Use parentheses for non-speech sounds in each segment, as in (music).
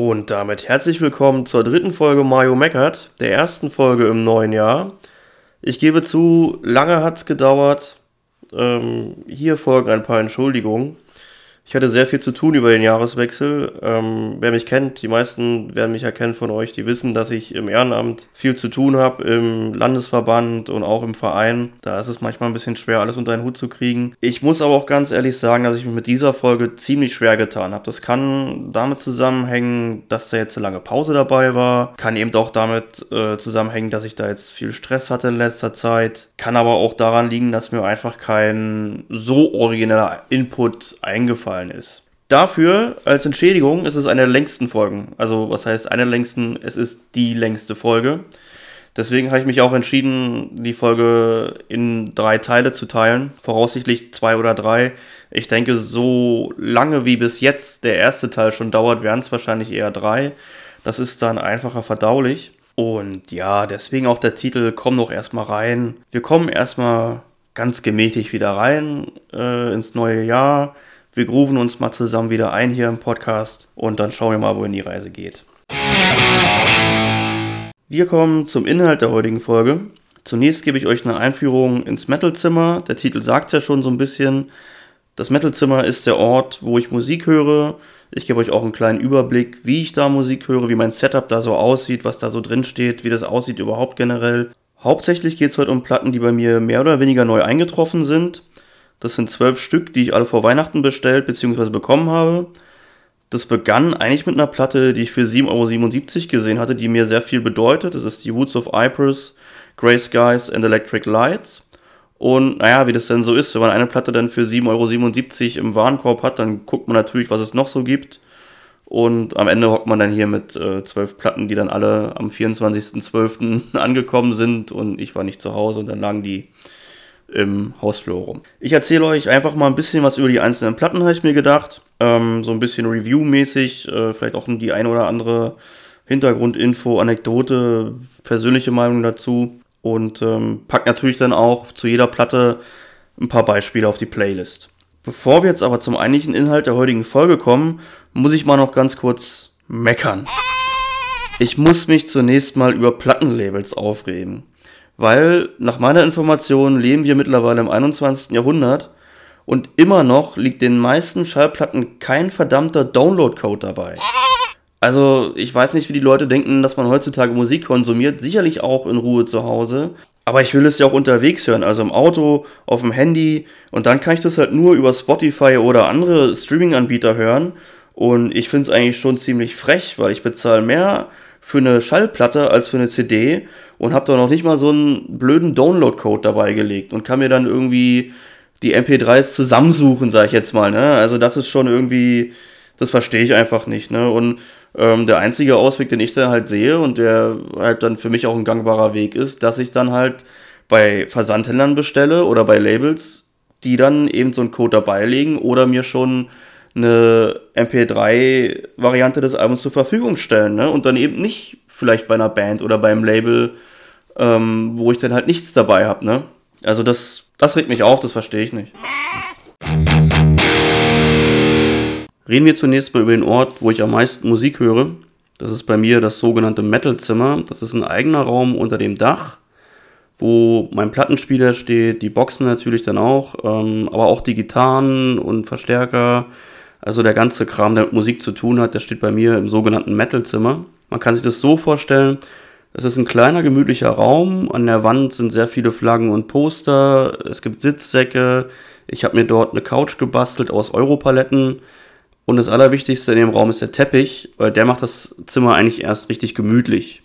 Und damit herzlich willkommen zur dritten Folge Mario Meckert, der ersten Folge im neuen Jahr. Ich gebe zu, lange hat es gedauert. Ähm, hier folgen ein paar Entschuldigungen. Ich hatte sehr viel zu tun über den Jahreswechsel. Ähm, wer mich kennt, die meisten werden mich erkennen von euch, die wissen, dass ich im Ehrenamt viel zu tun habe, im Landesverband und auch im Verein. Da ist es manchmal ein bisschen schwer, alles unter einen Hut zu kriegen. Ich muss aber auch ganz ehrlich sagen, dass ich mich mit dieser Folge ziemlich schwer getan habe. Das kann damit zusammenhängen, dass da jetzt eine lange Pause dabei war. Kann eben auch damit äh, zusammenhängen, dass ich da jetzt viel Stress hatte in letzter Zeit. Kann aber auch daran liegen, dass mir einfach kein so origineller Input eingefallen aufgefallen ist. Dafür, als Entschädigung, ist es eine der längsten Folgen. Also, was heißt eine der längsten? Es ist die längste Folge. Deswegen habe ich mich auch entschieden, die Folge in drei Teile zu teilen. Voraussichtlich zwei oder drei. Ich denke, so lange wie bis jetzt der erste Teil schon dauert, werden es wahrscheinlich eher drei. Das ist dann einfacher verdaulich. Und ja, deswegen auch der Titel Komm doch erstmal rein. Wir kommen erstmal ganz gemächlich wieder rein äh, ins neue Jahr. Wir grooven uns mal zusammen wieder ein hier im Podcast und dann schauen wir mal, wohin die Reise geht. Wir kommen zum Inhalt der heutigen Folge. Zunächst gebe ich euch eine Einführung ins Metalzimmer. Der Titel sagt ja schon so ein bisschen. Das Metalzimmer ist der Ort, wo ich Musik höre. Ich gebe euch auch einen kleinen Überblick, wie ich da Musik höre, wie mein Setup da so aussieht, was da so drin steht, wie das aussieht überhaupt generell. Hauptsächlich geht es heute um Platten, die bei mir mehr oder weniger neu eingetroffen sind. Das sind zwölf Stück, die ich alle vor Weihnachten bestellt bzw. bekommen habe. Das begann eigentlich mit einer Platte, die ich für 7,77 Euro gesehen hatte, die mir sehr viel bedeutet. Das ist die Woods of Ypres, Grey Skies and Electric Lights. Und naja, wie das denn so ist, wenn man eine Platte dann für 7,77 Euro im Warenkorb hat, dann guckt man natürlich, was es noch so gibt. Und am Ende hockt man dann hier mit äh, zwölf Platten, die dann alle am 24.12. (laughs) angekommen sind und ich war nicht zu Hause und dann lagen die im Hausflur rum. Ich erzähle euch einfach mal ein bisschen was über die einzelnen Platten, habe ich mir gedacht. Ähm, so ein bisschen Review-mäßig, äh, vielleicht auch die eine oder andere Hintergrundinfo, Anekdote, persönliche Meinung dazu. Und ähm, pack natürlich dann auch zu jeder Platte ein paar Beispiele auf die Playlist. Bevor wir jetzt aber zum eigentlichen Inhalt der heutigen Folge kommen, muss ich mal noch ganz kurz meckern. Ich muss mich zunächst mal über Plattenlabels aufregen weil nach meiner Information leben wir mittlerweile im 21. Jahrhundert und immer noch liegt den meisten Schallplatten kein verdammter Download-Code dabei. Also, ich weiß nicht, wie die Leute denken, dass man heutzutage Musik konsumiert. Sicherlich auch in Ruhe zu Hause. Aber ich will es ja auch unterwegs hören, also im Auto, auf dem Handy. Und dann kann ich das halt nur über Spotify oder andere Streaming-Anbieter hören. Und ich finde es eigentlich schon ziemlich frech, weil ich bezahle mehr für eine Schallplatte als für eine CD und habe da noch nicht mal so einen blöden Download-Code dabei gelegt und kann mir dann irgendwie die MP3s zusammensuchen, sage ich jetzt mal. Ne? Also das ist schon irgendwie, das verstehe ich einfach nicht. Ne? Und ähm, der einzige Ausweg, den ich dann halt sehe und der halt dann für mich auch ein gangbarer Weg ist, dass ich dann halt bei Versandhändlern bestelle oder bei Labels, die dann eben so einen Code dabei legen oder mir schon eine MP3-Variante des Albums zur Verfügung stellen. Ne? Und dann eben nicht vielleicht bei einer Band oder beim Label, ähm, wo ich dann halt nichts dabei habe. Ne? Also das, das regt mich auf, das verstehe ich nicht. Reden wir zunächst mal über den Ort, wo ich am meisten Musik höre. Das ist bei mir das sogenannte Metalzimmer. Das ist ein eigener Raum unter dem Dach, wo mein Plattenspieler steht, die Boxen natürlich dann auch, ähm, aber auch die Gitarren und Verstärker, also der ganze Kram, der mit Musik zu tun hat, der steht bei mir im sogenannten Metalzimmer. Man kann sich das so vorstellen, es ist ein kleiner, gemütlicher Raum. An der Wand sind sehr viele Flaggen und Poster. Es gibt Sitzsäcke. Ich habe mir dort eine Couch gebastelt aus Europaletten. Und das Allerwichtigste in dem Raum ist der Teppich, weil der macht das Zimmer eigentlich erst richtig gemütlich.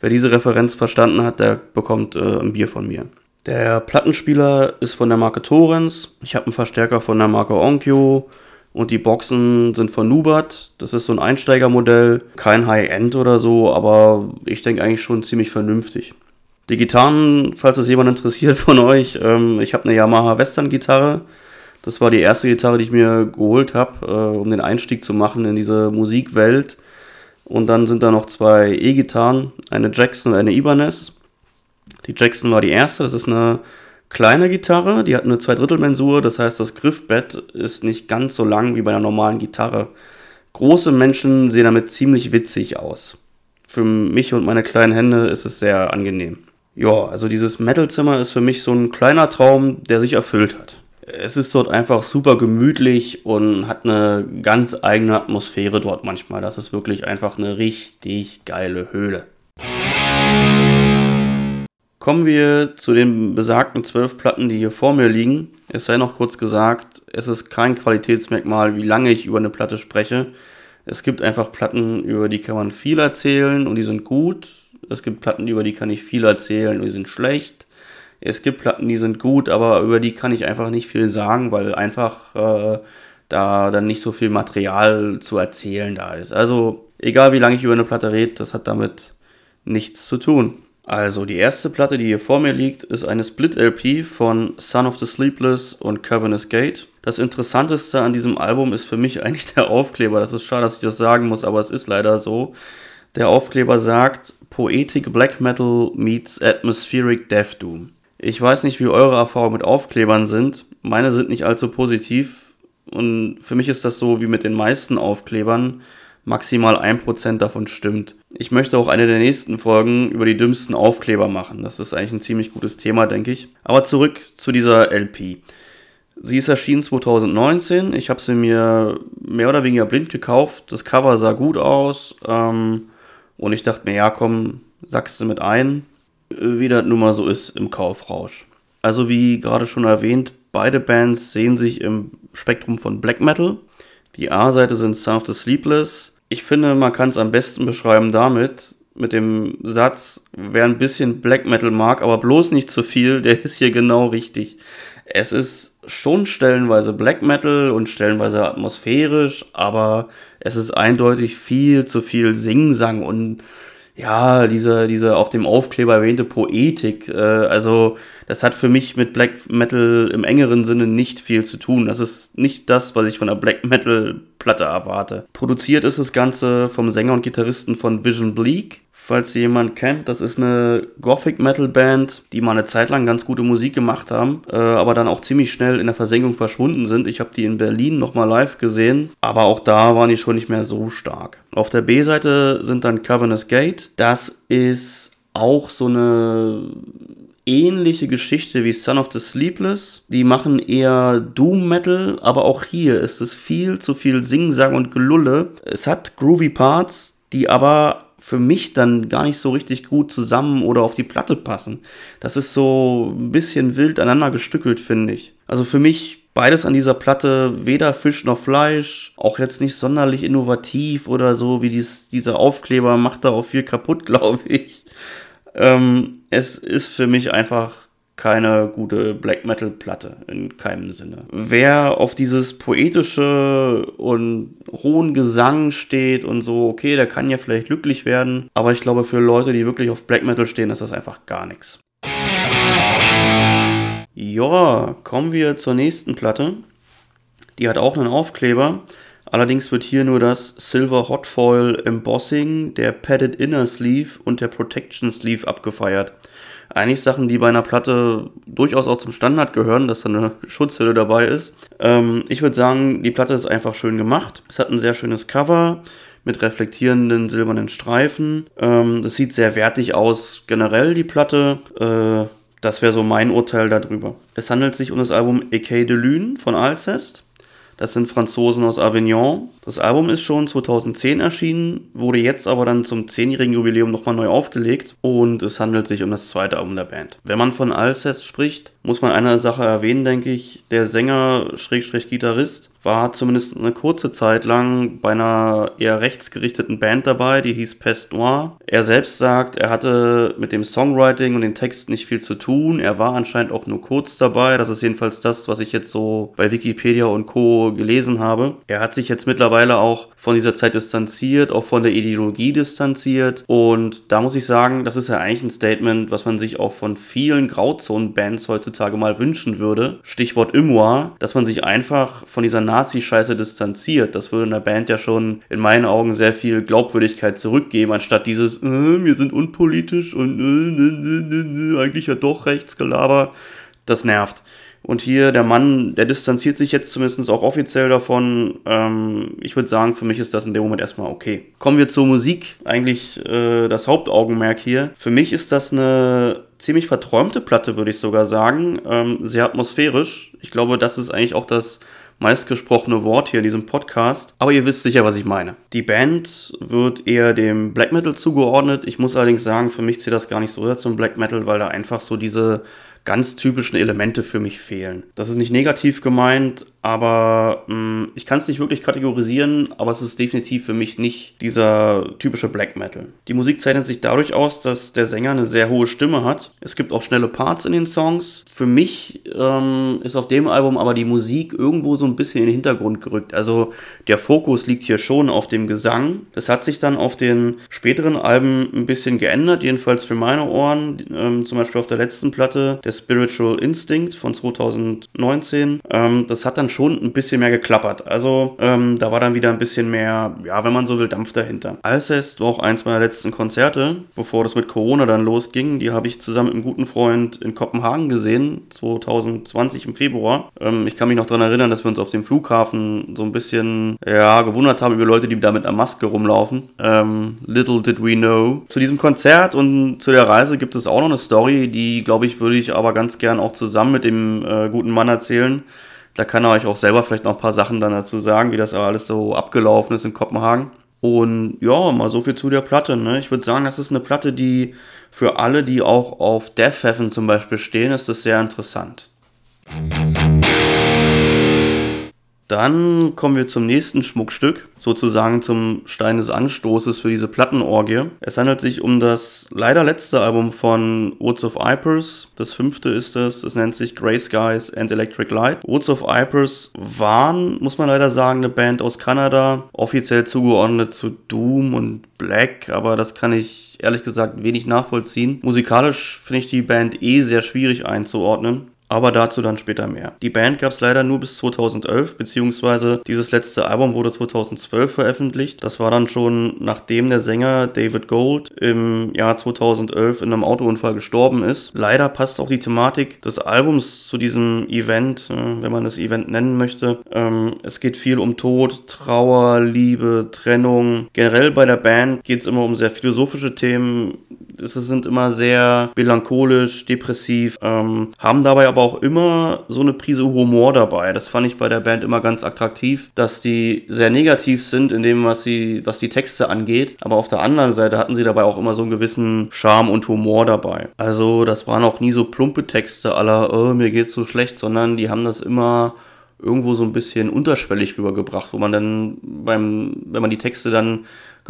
Wer diese Referenz verstanden hat, der bekommt äh, ein Bier von mir. Der Plattenspieler ist von der Marke Torrens. Ich habe einen Verstärker von der Marke Onkyo. Und die Boxen sind von Nubat. Das ist so ein Einsteigermodell. Kein High-End oder so, aber ich denke eigentlich schon ziemlich vernünftig. Die Gitarren, falls das jemand interessiert von euch, ähm, ich habe eine Yamaha Western-Gitarre. Das war die erste Gitarre, die ich mir geholt habe, äh, um den Einstieg zu machen in diese Musikwelt. Und dann sind da noch zwei E-Gitarren, eine Jackson und eine Ibanez. Die Jackson war die erste, das ist eine kleine Gitarre, die hat eine Zweidrittelmensur, das heißt, das Griffbett ist nicht ganz so lang wie bei einer normalen Gitarre. Große Menschen sehen damit ziemlich witzig aus. Für mich und meine kleinen Hände ist es sehr angenehm. Ja, also dieses Metalzimmer ist für mich so ein kleiner Traum, der sich erfüllt hat. Es ist dort einfach super gemütlich und hat eine ganz eigene Atmosphäre dort manchmal. Das ist wirklich einfach eine richtig geile Höhle. Kommen wir zu den besagten zwölf Platten, die hier vor mir liegen. Es sei noch kurz gesagt, es ist kein Qualitätsmerkmal, wie lange ich über eine Platte spreche. Es gibt einfach Platten, über die kann man viel erzählen und die sind gut. Es gibt Platten, über die kann ich viel erzählen und die sind schlecht. Es gibt Platten, die sind gut, aber über die kann ich einfach nicht viel sagen, weil einfach äh, da dann nicht so viel Material zu erzählen da ist. Also egal wie lange ich über eine Platte rede, das hat damit nichts zu tun. Also die erste Platte, die hier vor mir liegt, ist eine Split-LP von Son of the Sleepless und Cavernous Gate. Das Interessanteste an diesem Album ist für mich eigentlich der Aufkleber. Das ist schade, dass ich das sagen muss, aber es ist leider so. Der Aufkleber sagt Poetic Black Metal meets Atmospheric Death Doom. Ich weiß nicht, wie eure Erfahrungen mit Aufklebern sind. Meine sind nicht allzu positiv. Und für mich ist das so wie mit den meisten Aufklebern maximal 1% davon stimmt. Ich möchte auch eine der nächsten Folgen über die dümmsten Aufkleber machen. Das ist eigentlich ein ziemlich gutes Thema, denke ich. Aber zurück zu dieser LP. Sie ist erschienen 2019. Ich habe sie mir mehr oder weniger blind gekauft. Das Cover sah gut aus. Ähm, und ich dachte mir, ja, komm, sagst du mit ein, wie das nun mal so ist im Kaufrausch. Also wie gerade schon erwähnt, beide Bands sehen sich im Spektrum von Black Metal. Die A-Seite sind Son of the Sleepless. Ich finde, man kann es am besten beschreiben damit, mit dem Satz, wer ein bisschen Black Metal mag, aber bloß nicht zu viel, der ist hier genau richtig. Es ist schon stellenweise Black Metal und stellenweise atmosphärisch, aber es ist eindeutig viel zu viel Singsang und ja, diese, diese auf dem Aufkleber erwähnte Poetik, äh, also das hat für mich mit Black Metal im engeren Sinne nicht viel zu tun. Das ist nicht das, was ich von einer Black Metal Platte erwarte. Produziert ist das Ganze vom Sänger und Gitarristen von Vision Bleak. Falls ihr jemand kennt, das ist eine Gothic Metal Band, die mal eine Zeit lang ganz gute Musik gemacht haben, äh, aber dann auch ziemlich schnell in der Versenkung verschwunden sind. Ich habe die in Berlin nochmal live gesehen, aber auch da waren die schon nicht mehr so stark. Auf der B-Seite sind dann Cavernous Gate. Das ist auch so eine ähnliche Geschichte wie Son of the Sleepless. Die machen eher Doom Metal, aber auch hier ist es viel zu viel Singsang und Gelulle. Es hat groovy Parts, die aber für mich dann gar nicht so richtig gut zusammen oder auf die Platte passen. Das ist so ein bisschen wild aneinander gestückelt, finde ich. Also für mich beides an dieser Platte weder Fisch noch Fleisch, auch jetzt nicht sonderlich innovativ oder so, wie dies, dieser Aufkleber macht da auch viel kaputt, (laughs) glaube ich. Ähm, es ist für mich einfach keine gute Black Metal Platte in keinem Sinne. Wer auf dieses poetische und hohen Gesang steht und so, okay, der kann ja vielleicht glücklich werden, aber ich glaube für Leute, die wirklich auf Black Metal stehen, ist das einfach gar nichts. Ja, kommen wir zur nächsten Platte. Die hat auch einen Aufkleber. Allerdings wird hier nur das Silver Hot Foil Embossing, der Padded Inner Sleeve und der Protection Sleeve abgefeiert eigentlich Sachen, die bei einer Platte durchaus auch zum Standard gehören, dass da eine Schutzhülle dabei ist. Ähm, ich würde sagen, die Platte ist einfach schön gemacht. Es hat ein sehr schönes Cover mit reflektierenden silbernen Streifen. Ähm, das sieht sehr wertig aus, generell die Platte. Äh, das wäre so mein Urteil darüber. Es handelt sich um das Album Ecay de Lune von Alcest. Das sind Franzosen aus Avignon. Das Album ist schon 2010 erschienen, wurde jetzt aber dann zum 10-jährigen Jubiläum nochmal neu aufgelegt und es handelt sich um das zweite Album der Band. Wenn man von Alcest spricht, muss man eine Sache erwähnen, denke ich. Der Sänger, Schrägstrich Gitarrist, war zumindest eine kurze Zeit lang bei einer eher rechtsgerichteten Band dabei, die hieß Pest Noir. Er selbst sagt, er hatte mit dem Songwriting und den Text nicht viel zu tun. Er war anscheinend auch nur kurz dabei. Das ist jedenfalls das, was ich jetzt so bei Wikipedia und Co. gelesen habe. Er hat sich jetzt mittlerweile auch von dieser Zeit distanziert, auch von der Ideologie distanziert. Und da muss ich sagen, das ist ja eigentlich ein Statement, was man sich auch von vielen Grauzonen-Bands heutzutage mal wünschen würde. Stichwort Immoir, dass man sich einfach von dieser Nazi-Scheiße distanziert. Das würde einer Band ja schon in meinen Augen sehr viel Glaubwürdigkeit zurückgeben, anstatt dieses, äh, wir sind unpolitisch und äh, eigentlich ja doch Rechtsgelaber. Das nervt. Und hier der Mann, der distanziert sich jetzt zumindest auch offiziell davon. Ähm, ich würde sagen, für mich ist das in dem Moment erstmal okay. Kommen wir zur Musik. Eigentlich äh, das Hauptaugenmerk hier. Für mich ist das eine ziemlich verträumte Platte, würde ich sogar sagen. Ähm, sehr atmosphärisch. Ich glaube, das ist eigentlich auch das meistgesprochene Wort hier in diesem Podcast. Aber ihr wisst sicher, was ich meine. Die Band wird eher dem Black Metal zugeordnet. Ich muss allerdings sagen, für mich zählt das gar nicht so sehr zum Black Metal, weil da einfach so diese ganz typischen Elemente für mich fehlen. Das ist nicht negativ gemeint, aber mh, mm, ich kann es nicht wirklich kategorisieren, aber es ist definitiv für mich nicht dieser typische Black Metal. Die Musik zeichnet sich dadurch aus, dass der Sänger eine sehr hohe Stimme hat. Es gibt auch schnelle Parts in den Songs. Für mich ähm, ist auf dem Album aber die Musik irgendwo so ein bisschen in den Hintergrund gerückt. Also der Fokus liegt hier schon auf dem Gesang. Das hat sich dann auf den späteren Alben ein bisschen geändert, jedenfalls für meine Ohren. Ähm, zum Beispiel auf der letzten Platte, der Spiritual Instinct von 2019. Ähm, das hat dann schon ein bisschen mehr geklappert. Also ähm, da war dann wieder ein bisschen mehr, ja, wenn man so will, Dampf dahinter. Alcest war auch eins meiner letzten Konzerte, bevor das mit Corona dann losging. Die habe ich zusammen mit einem guten Freund in Kopenhagen gesehen, 2020 im Februar. Ähm, ich kann mich noch daran erinnern, dass wir uns auf dem Flughafen so ein bisschen, ja, gewundert haben über Leute, die da mit einer Maske rumlaufen. Ähm, little did we know. Zu diesem Konzert und zu der Reise gibt es auch noch eine Story, die, glaube ich, würde ich aber ganz gern auch zusammen mit dem äh, guten Mann erzählen. Da kann er euch auch selber vielleicht noch ein paar Sachen dann dazu sagen, wie das alles so abgelaufen ist in Kopenhagen. Und ja, mal so viel zu der Platte. Ne? Ich würde sagen, das ist eine Platte, die für alle, die auch auf Death Heaven zum Beispiel stehen, ist das sehr interessant. Dann kommen wir zum nächsten Schmuckstück, sozusagen zum Stein des Anstoßes für diese Plattenorgie. Es handelt sich um das leider letzte Album von Woods of Vipers. Das fünfte ist es. Es nennt sich Grey Skies and Electric Light. Woods of Vipers waren, muss man leider sagen, eine Band aus Kanada, offiziell zugeordnet zu Doom und Black, aber das kann ich ehrlich gesagt wenig nachvollziehen. Musikalisch finde ich die Band eh sehr schwierig einzuordnen aber dazu dann später mehr. Die Band gab es leider nur bis 2011, beziehungsweise dieses letzte Album wurde 2012 veröffentlicht. Das war dann schon nachdem der Sänger David Gold im Jahr 2011 in einem Autounfall gestorben ist. Leider passt auch die Thematik des Albums zu diesem Event, äh, wenn man das Event nennen möchte. Ähm, es geht viel um Tod, Trauer, Liebe, Trennung. Generell bei der Band geht es immer um sehr philosophische Themen. Es sind immer sehr melancholisch, depressiv, ähm, haben dabei aber aber auch immer so eine Prise Humor dabei. Das fand ich bei der Band immer ganz attraktiv, dass die sehr negativ sind in dem, was sie, was die Texte angeht. Aber auf der anderen Seite hatten sie dabei auch immer so einen gewissen Charme und Humor dabei. Also das waren auch nie so plumpe Texte aller, oh, mir geht's so schlecht, sondern die haben das immer irgendwo so ein bisschen unterschwellig rübergebracht, wo man dann beim, wenn man die Texte dann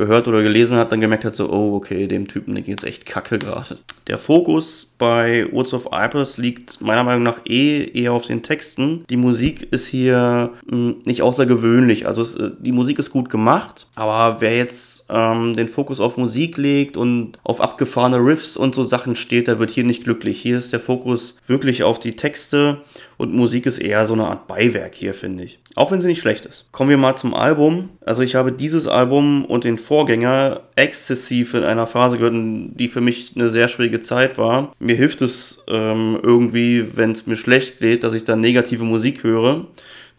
gehört oder gelesen hat, dann gemerkt hat, so, oh, okay, dem Typen, der geht's echt kacke gerade. Der Fokus bei Words of Ipers liegt meiner Meinung nach eh eher auf den Texten. Die Musik ist hier mh, hm, nicht außergewöhnlich. Also es, äh, die Musik ist gut gemacht, aber wer jetzt ähm, den Fokus auf Musik legt und auf abgefahrene Riffs und so Sachen steht, der wird hier nicht glücklich. Hier ist der Fokus wirklich auf die Texte und Musik ist eher so eine Art Beiwerk hier, finde ich. Auch wenn sie nicht schlecht ist. Kommen wir mal zum Album. Also ich habe dieses Album und den Vorgänger exzessiv in einer Phase gehört, die für mich eine sehr schwierige Zeit war. Mir hilft es ähm, irgendwie, wenn es mir schlecht geht, dass ich dann negative Musik höre.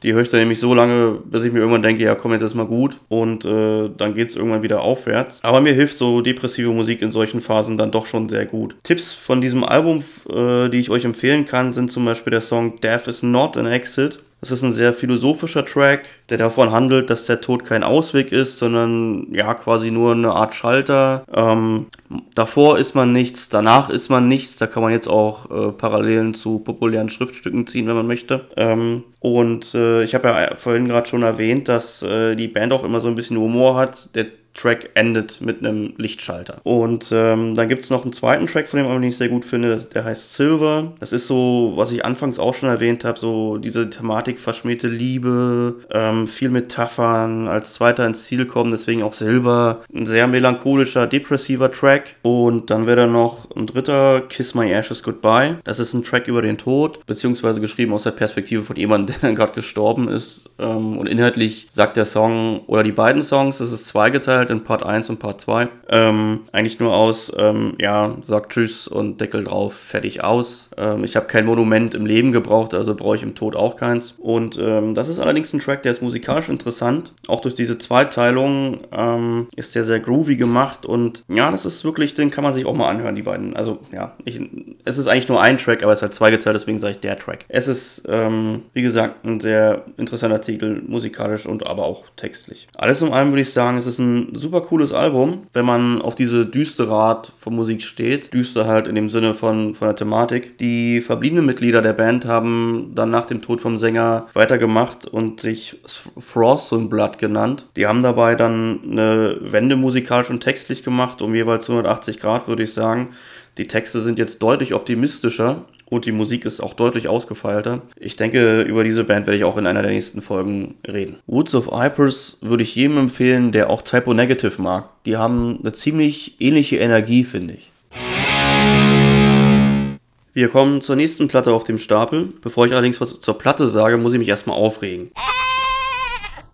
Die höre ich dann nämlich so lange, bis ich mir irgendwann denke, ja komm, jetzt ist mal gut und äh, dann geht es irgendwann wieder aufwärts. Aber mir hilft so depressive Musik in solchen Phasen dann doch schon sehr gut. Tipps von diesem Album, äh, die ich euch empfehlen kann, sind zum Beispiel der Song Death is Not an Exit. Das ist ein sehr philosophischer Track, der davon handelt, dass der Tod kein Ausweg ist, sondern ja quasi nur eine Art Schalter. Ähm, davor ist man nichts, danach ist man nichts. Da kann man jetzt auch äh, Parallelen zu populären Schriftstücken ziehen, wenn man möchte. Ähm, und äh, ich habe ja vorhin gerade schon erwähnt, dass äh, die Band auch immer so ein bisschen Humor hat. Der Track endet mit einem Lichtschalter. Und ähm, dann gibt es noch einen zweiten Track, von dem ich sehr gut finde, der heißt Silver. Das ist so, was ich anfangs auch schon erwähnt habe, so diese Thematik verschmähte Liebe, ähm, viel Metaphern, als zweiter ins Ziel kommen, deswegen auch Silver. Ein sehr melancholischer, depressiver Track. Und dann wäre da noch ein dritter, Kiss My Ashes Goodbye. Das ist ein Track über den Tod, beziehungsweise geschrieben aus der Perspektive von jemandem, (laughs) der gerade gestorben ist. Ähm, und inhaltlich sagt der Song oder die beiden Songs, das ist zweigeteilt, aufgeteilt in Part 1 und Part 2. Ähm, eigentlich nur aus, ähm, ja, sag Tschüss und Deckel drauf, fertig aus. Ähm, ich habe kein Monument im Leben gebraucht, also brauche ich im Tod auch keins. Und ähm, das ist allerdings ein Track, der ist musikalisch interessant. Auch durch diese Zweiteilung ähm, ist der sehr groovy gemacht und ja, das ist wirklich, den kann man sich auch mal anhören, die beiden. Also ja, ich, es ist eigentlich nur ein Track, aber es ist halt zweigeteilt, deswegen sage ich der Track. Es ist, ähm, wie gesagt, ein sehr interessanter Titel, musikalisch und aber auch textlich. Alles in allem würde ich sagen, es ist ein super cooles Album, wenn man auf diese düstere Art von Musik steht. Düster halt in dem Sinne von, von der Thematik. Die verbliebenen Mitglieder der Band haben dann nach dem Tod vom Sänger weitergemacht und sich Frost und Blood genannt. Die haben dabei dann eine Wende musikalisch und textlich gemacht, um jeweils 180 Grad, würde ich sagen. Die Texte sind jetzt deutlich optimistischer und die Musik ist auch deutlich ausgefeilter. Ich denke, über diese Band werde ich auch in einer der nächsten Folgen reden. Woods of Ypres würde ich jedem empfehlen, der auch Typo Negative mag. Die haben eine ziemlich ähnliche Energie, finde ich. Wir kommen zur nächsten Platte auf dem Stapel. Bevor ich allerdings was zur Platte sage, muss ich mich erstmal aufregen.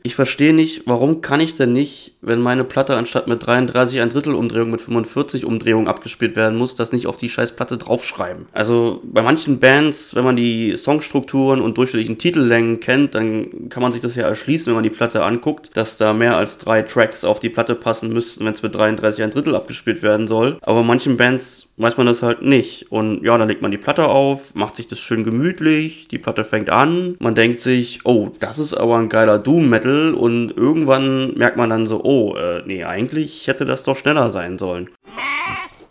Ich verstehe nicht, warum kann ich denn nicht, wenn meine Platte anstatt mit 33 ein Drittel Umdrehung mit 45 Umdrehungen abgespielt werden muss, das nicht auf die scheiß Platte draufschreiben. Also bei manchen Bands, wenn man die Songstrukturen und durchschnittlichen Titellängen kennt, dann kann man sich das ja erschließen, wenn man die Platte anguckt, dass da mehr als drei Tracks auf die Platte passen müssten, wenn es mit 33 ein Drittel abgespielt werden soll. Aber manchen Bands weiß man das halt nicht. Und ja, dann legt man die Platte auf, macht sich das schön gemütlich, die Platte fängt an, man denkt sich, oh, das ist aber ein geiler Doom-Metal und irgendwann merkt man dann so, oh, äh, nee, eigentlich hätte das doch schneller sein sollen.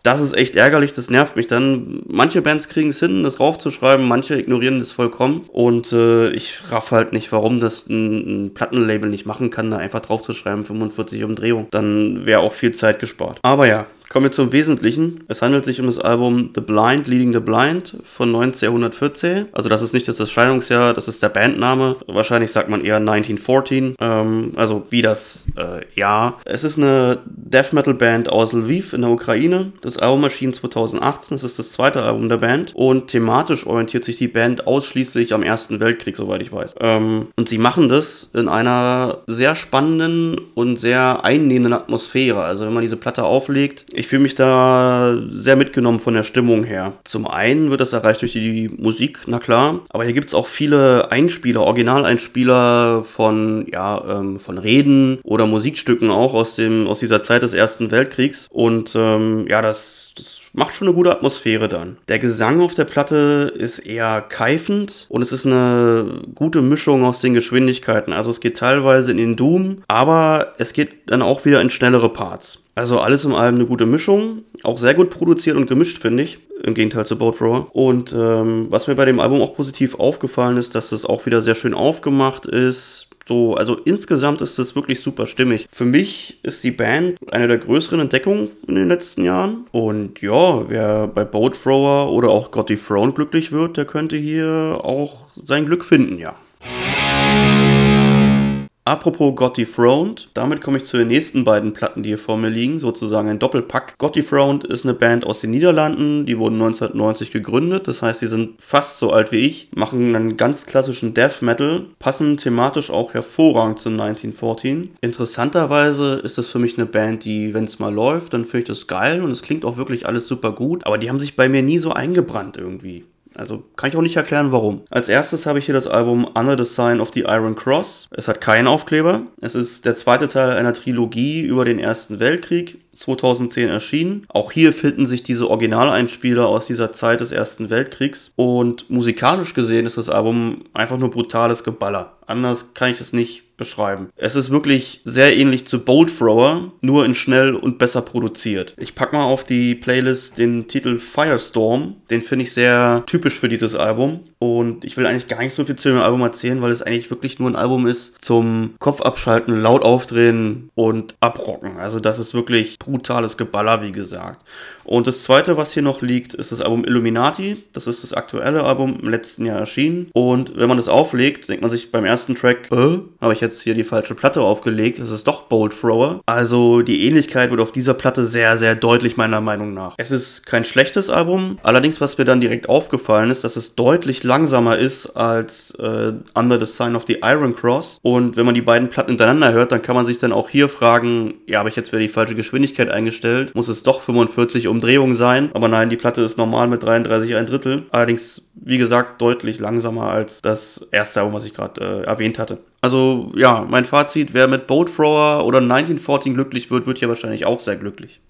Das ist echt ärgerlich, das nervt mich dann. Manche Bands kriegen es hin, das raufzuschreiben, manche ignorieren das vollkommen. Und äh, ich raff halt nicht, warum das ein, ein Plattenlabel nicht machen kann, da einfach draufzuschreiben, 45 Umdrehungen. Dann wäre auch viel Zeit gespart. Aber ja, Kommen wir zum Wesentlichen. Es handelt sich um das Album The Blind Leading the Blind von 1914. Also das ist nicht das Erscheinungsjahr, das ist der Bandname. Wahrscheinlich sagt man eher 1914, ähm, also wie das äh, Jahr. Es ist eine Death Metal Band aus Lviv in der Ukraine. Das Album erschien 2018, das ist das zweite Album der Band. Und thematisch orientiert sich die Band ausschließlich am Ersten Weltkrieg, soweit ich weiß. Ähm, und sie machen das in einer sehr spannenden und sehr einnehmenden Atmosphäre. Also wenn man diese Platte auflegt, ich fühle mich da sehr mitgenommen von der Stimmung her. Zum einen wird das erreicht durch die Musik, na klar, aber hier gibt es auch viele Einspieler, Originaleinspieler von, ja, ähm, von Reden oder Musikstücken auch aus, dem, aus dieser Zeit des Ersten Weltkriegs. Und ähm, ja, das, das macht schon eine gute Atmosphäre dann. Der Gesang auf der Platte ist eher keifend und es ist eine gute Mischung aus den Geschwindigkeiten. Also es geht teilweise in den Doom, aber es geht dann auch wieder in schnellere Parts. Also alles in allem eine gute Mischung. Auch sehr gut produziert und gemischt, finde ich. Im Gegenteil zu Boat Thrower. Und ähm, was mir bei dem Album auch positiv aufgefallen ist, dass es auch wieder sehr schön aufgemacht ist. So, also insgesamt ist es wirklich super stimmig. Für mich ist die Band eine der größeren Entdeckungen in den letzten Jahren. Und ja, wer bei Boat Thrower oder auch Got Throne glücklich wird, der könnte hier auch sein Glück finden, ja. Apropos God Dethroned, damit komme ich zu den nächsten beiden Platten, die hier vor mir liegen, sozusagen ein Doppelpack. God Dethroned ist eine Band aus den Niederlanden, die wurden 1990 gegründet, das heißt, sie sind fast so alt wie ich, machen einen ganz klassischen Death Metal, passen thematisch auch hervorragend zu 1914. Interessanterweise ist das für mich eine Band, die, wenn es mal läuft, dann finde ich das geil und es klingt auch wirklich alles super gut, aber die haben sich bei mir nie so eingebrannt irgendwie. Also kann ich auch nicht erklären, warum. Als erstes habe ich hier das Album Under the Sign of the Iron Cross. Es hat keinen Aufkleber. Es ist der zweite Teil einer Trilogie über den Ersten Weltkrieg. 2010 erschienen. Auch hier finden sich diese Originaleinspieler aus dieser Zeit des Ersten Weltkriegs. Und musikalisch gesehen ist das Album einfach nur brutales Geballer. Anders kann ich es nicht beschreiben. Es ist wirklich sehr ähnlich zu Bolt Thrower, nur in schnell und besser produziert. Ich packe mal auf die Playlist den Titel Firestorm. Den finde ich sehr typisch für dieses Album. Und ich will eigentlich gar nicht so viel zu dem Album erzählen, weil es eigentlich wirklich nur ein Album ist zum Kopf abschalten, laut aufdrehen und abrocken. Also das ist wirklich brutales Geballer, wie gesagt. Und das zweite, was hier noch liegt, ist das Album Illuminati. Das ist das aktuelle Album im letzten Jahr erschienen. Und wenn man das auflegt, denkt man sich beim ersten Track, äh, habe ich jetzt hier die falsche Platte aufgelegt. Das ist doch Bolt Thrower. Also die Ähnlichkeit wird auf dieser Platte sehr, sehr deutlich meiner Meinung nach. Es ist kein schlechtes Album. Allerdings, was mir dann direkt aufgefallen ist, dass es deutlich langsamer ist als äh, Under the Sign of the Iron Cross. Und wenn man die beiden Platten hintereinander hört, dann kann man sich dann auch hier fragen, ja, habe ich jetzt wieder die falsche Geschwindigkeit eingestellt? Muss es doch 45 Umdrehungen sein? Aber nein, die Platte ist normal mit 33 ein Drittel. Allerdings, wie gesagt, deutlich langsamer als das erste Album, was ich gerade äh, erwähnt hatte. Also ja, mein Fazit, wer mit Boat Thrower oder 1914 glücklich wird, wird hier wahrscheinlich auch sehr glücklich.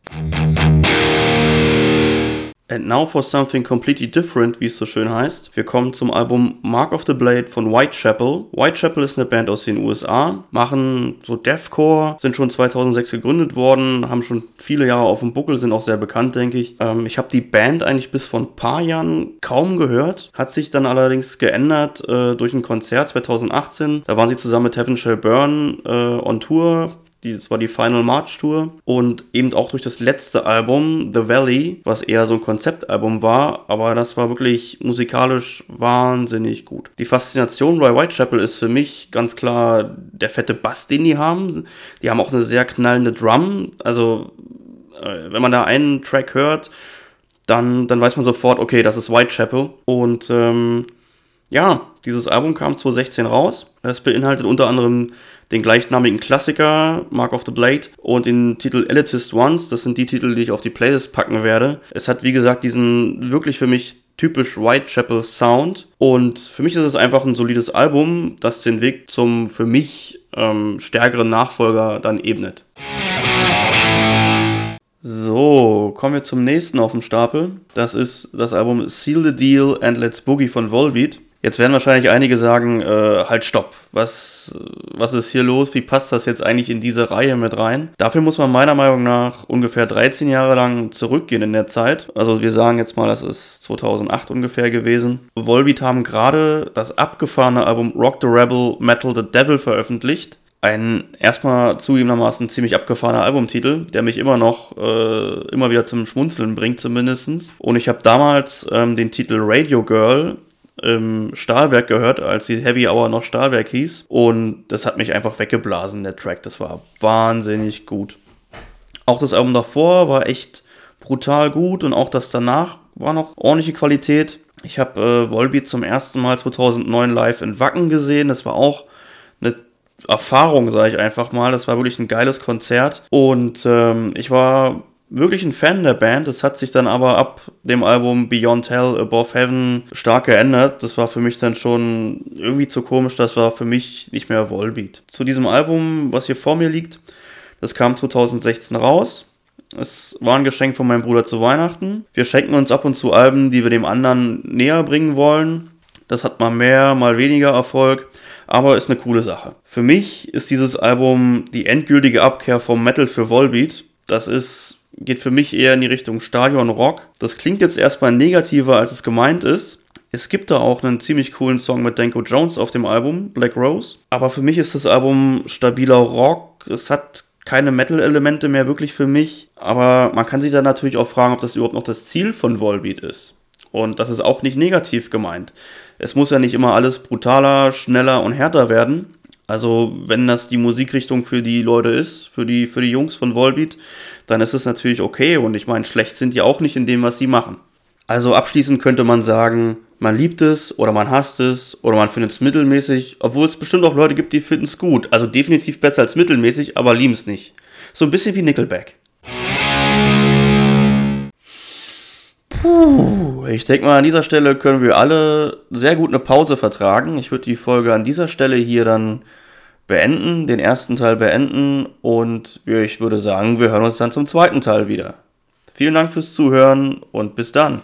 And now for something completely different, wie es so schön heißt. Wir kommen zum Album Mark of the Blade von Whitechapel. Whitechapel ist eine Band aus den USA, machen so Deathcore, sind schon 2006 gegründet worden, haben schon viele Jahre auf dem Buckel, sind auch sehr bekannt, denke ich. Ähm, ich habe die Band eigentlich bis vor ein paar Jahren kaum gehört, hat sich dann allerdings geändert äh, durch ein Konzert 2018. Da waren sie zusammen mit Heaven Shall Burn äh, on Tour das war die Final March Tour und eben auch durch das letzte Album, The Valley, was eher so ein Konzeptalbum war, aber das war wirklich musikalisch wahnsinnig gut. Die Faszination bei Whitechapel ist für mich ganz klar der fette Bass, den die haben. Die haben auch eine sehr knallende Drum, also äh, wenn man da einen Track hört, dann, dann weiß man sofort, okay, das ist Whitechapel und ähm, ja, dieses Album kam 2016 raus. Es beinhaltet unter anderem den gleichnamigen Klassiker Mark of the Blade und den Titel Elitist Ones. Das sind die Titel, die ich auf die Playlist packen werde. Es hat, wie gesagt, diesen wirklich für mich typisch Whitechapel Sound und für mich ist es einfach ein solides Album, das den Weg zum für mich ähm, stärkeren Nachfolger dann ebnet. So, kommen wir zum nächsten auf dem Stapel. Das ist das Album Seal the Deal and Let's Boogie von Volbeat. Jetzt werden wahrscheinlich einige sagen, äh, halt stopp, was, was ist hier los? Wie passt das jetzt eigentlich in diese Reihe mit rein? Dafür muss man meiner Meinung nach ungefähr 13 Jahre lang zurückgehen in der Zeit. Also wir sagen jetzt mal, das ist 2008 ungefähr gewesen. Volbeat haben gerade das abgefahrene Album Rock the Rebel Metal the Devil veröffentlicht ein erstmal zugegebenermaßen ziemlich abgefahrener Albumtitel, der mich immer noch äh, immer wieder zum Schmunzeln bringt zumindest. Und ich habe damals ähm, den Titel Radio Girl im Stahlwerk gehört, als die Heavy Hour noch Stahlwerk hieß. Und das hat mich einfach weggeblasen, der Track. Das war wahnsinnig gut. Auch das Album davor war echt brutal gut und auch das danach war noch ordentliche Qualität. Ich habe äh, Volbeat zum ersten Mal 2009 live in Wacken gesehen. Das war auch eine Erfahrung, sage ich einfach mal. Das war wirklich ein geiles Konzert. Und ähm, ich war wirklich ein Fan der Band. Das hat sich dann aber ab dem Album Beyond Hell, Above Heaven stark geändert. Das war für mich dann schon irgendwie zu komisch. Das war für mich nicht mehr Volbeat. Zu diesem Album, was hier vor mir liegt, das kam 2016 raus. Es war ein Geschenk von meinem Bruder zu Weihnachten. Wir schenken uns ab und zu Alben, die wir dem anderen näher bringen wollen. Das hat mal mehr, mal weniger Erfolg, aber ist eine coole Sache. Für mich ist dieses Album die endgültige Abkehr vom Metal für Volbeat. Das ist geht für mich eher in die Richtung Stadion Rock. Das klingt jetzt erstmal negativer, als es gemeint ist. Es gibt da auch einen ziemlich coolen Song mit Danko Jones auf dem Album, Black Rose. Aber für mich ist das Album stabiler Rock. Es hat keine Metal-Elemente mehr wirklich für mich. Aber man kann sich dann natürlich auch fragen, ob das überhaupt noch das Ziel von Volbeat ist. Und das ist auch nicht negativ gemeint. Es muss ja nicht immer alles brutaler, schneller und härter werden. Also, wenn das die Musikrichtung für die Leute ist, für die, für die Jungs von Volbeat, dann ist es natürlich okay. Und ich meine, schlecht sind die auch nicht in dem, was sie machen. Also abschließend könnte man sagen, man liebt es oder man hasst es oder man findet es mittelmäßig, obwohl es bestimmt auch Leute gibt, die finden es gut. Also definitiv besser als mittelmäßig, aber lieben es nicht. So ein bisschen wie Nickelback. Puh, ich denke mal, an dieser Stelle können wir alle sehr gut eine Pause vertragen. Ich würde die Folge an dieser Stelle hier dann beenden, den ersten Teil beenden und ich würde sagen, wir hören uns dann zum zweiten Teil wieder. Vielen Dank fürs Zuhören und bis dann.